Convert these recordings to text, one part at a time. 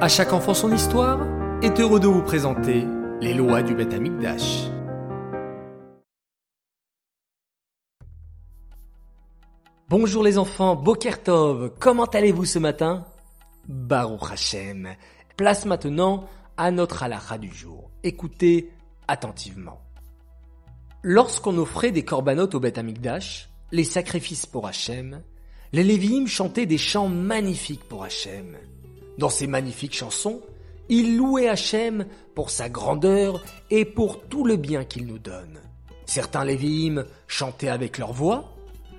À chaque enfant son histoire est heureux de vous présenter les lois du Beth Amikdash. Bonjour les enfants, Bokertov, comment allez-vous ce matin? Baruch Hashem. Place maintenant à notre halakha du jour. Écoutez attentivement. Lorsqu'on offrait des corbanotes au Beth Amikdash, les sacrifices pour Hachem, les Lévi'im chantaient des chants magnifiques pour Hachem. Dans ces magnifiques chansons, ils louaient Hachem pour sa grandeur et pour tout le bien qu'il nous donne. Certains Lévi'im chantaient avec leur voix,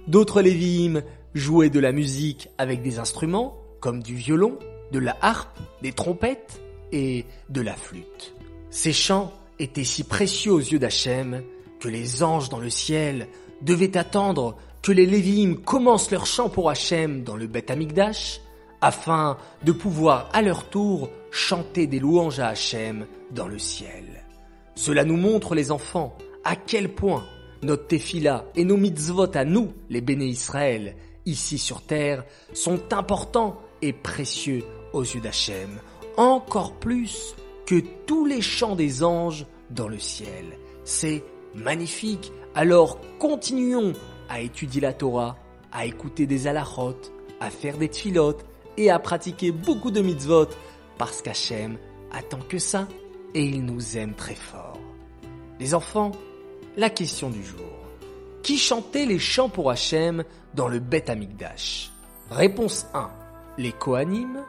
d'autres Lévi'im jouaient de la musique avec des instruments comme du violon, de la harpe, des trompettes et de la flûte. Ces chants étaient si précieux aux yeux d'Hachem que les anges dans le ciel devaient attendre que les Lévi'im commencent leur chant pour Hachem dans le Beth Amikdash, afin de pouvoir à leur tour chanter des louanges à Hachem dans le ciel. Cela nous montre, les enfants, à quel point notre tefila et nos mitzvot à nous, les béné Israël, ici sur terre, sont importants et précieux aux yeux d'Hachem, encore plus que tous les chants des anges dans le ciel. C'est magnifique, alors continuons à étudier la Torah, à écouter des alachot, à faire des tfilotes et à pratiquer beaucoup de mitzvot parce qu'Hachem attend que ça et il nous aime très fort. Les enfants, la question du jour. Qui chantait les chants pour Hachem dans le Beth Amikdash? Réponse 1, les Kohanim.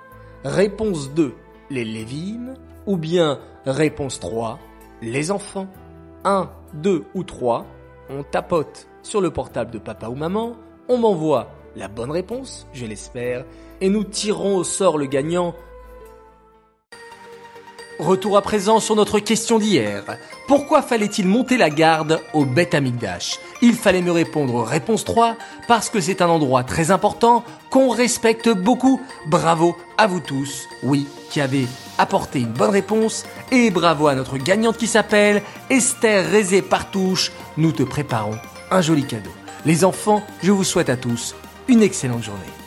Réponse 2, les Lévim. Ou bien réponse 3, les enfants. 1, 2 ou 3, on tapote sur le portable de papa ou maman, on m'envoie la bonne réponse, je l'espère, et nous tirons au sort le gagnant. Retour à présent sur notre question d'hier. Pourquoi fallait-il monter la garde au Beth Amikdash Il fallait me répondre réponse 3, parce que c'est un endroit très important, qu'on respecte beaucoup. Bravo à vous tous, oui, qui avez apporté une bonne réponse, et bravo à notre gagnante qui s'appelle Esther Rézé Partouche. Nous te préparons un joli cadeau. Les enfants, je vous souhaite à tous une excellente journée.